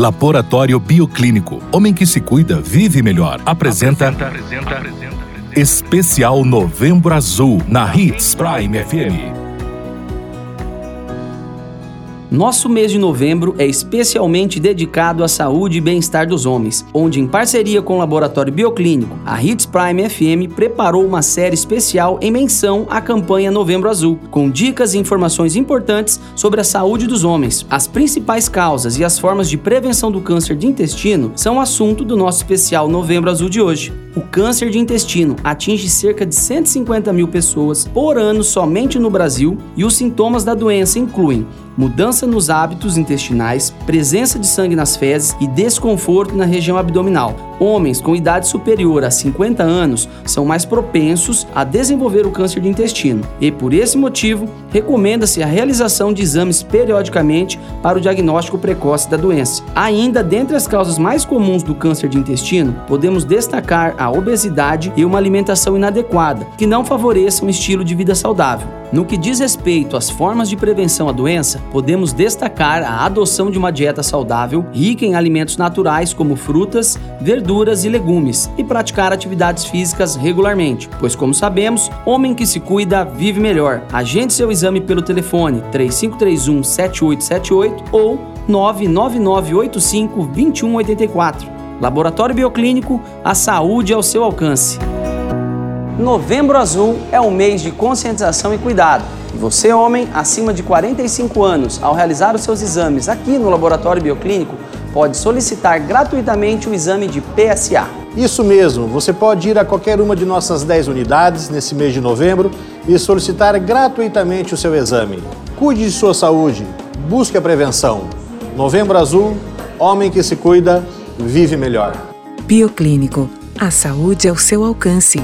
Laboratório Bioclínico. Homem que se cuida, vive melhor. Apresenta. apresenta, apresenta Especial Novembro Azul na Hits Prime FM. Nosso mês de novembro é especialmente dedicado à saúde e bem-estar dos homens, onde, em parceria com o Laboratório Bioclínico, a Hits Prime FM preparou uma série especial em menção à campanha Novembro Azul, com dicas e informações importantes sobre a saúde dos homens. As principais causas e as formas de prevenção do câncer de intestino são assunto do nosso especial Novembro Azul de hoje. O câncer de intestino atinge cerca de 150 mil pessoas por ano somente no Brasil e os sintomas da doença incluem mudança nos hábitos intestinais, presença de sangue nas fezes e desconforto na região abdominal. Homens com idade superior a 50 anos são mais propensos a desenvolver o câncer de intestino e, por esse motivo, recomenda-se a realização de exames periodicamente para o diagnóstico precoce da doença. Ainda dentre as causas mais comuns do câncer de intestino, podemos destacar a obesidade e uma alimentação inadequada, que não favoreçam um estilo de vida saudável. No que diz respeito às formas de prevenção à doença, podemos destacar a adoção de uma dieta saudável, rica em alimentos naturais como frutas, verduras e legumes, e praticar atividades físicas regularmente, pois, como sabemos, homem que se cuida vive melhor. Agende seu exame pelo telefone 3531 7878 ou 99985 2184. Laboratório Bioclínico, a saúde ao seu alcance. Novembro Azul é um mês de conscientização e cuidado. E você, homem, acima de 45 anos, ao realizar os seus exames aqui no Laboratório Bioclínico, pode solicitar gratuitamente o exame de PSA. Isso mesmo, você pode ir a qualquer uma de nossas 10 unidades nesse mês de novembro e solicitar gratuitamente o seu exame. Cuide de sua saúde, busque a prevenção. Novembro Azul, homem que se cuida, vive melhor. Bioclínico, a saúde ao seu alcance.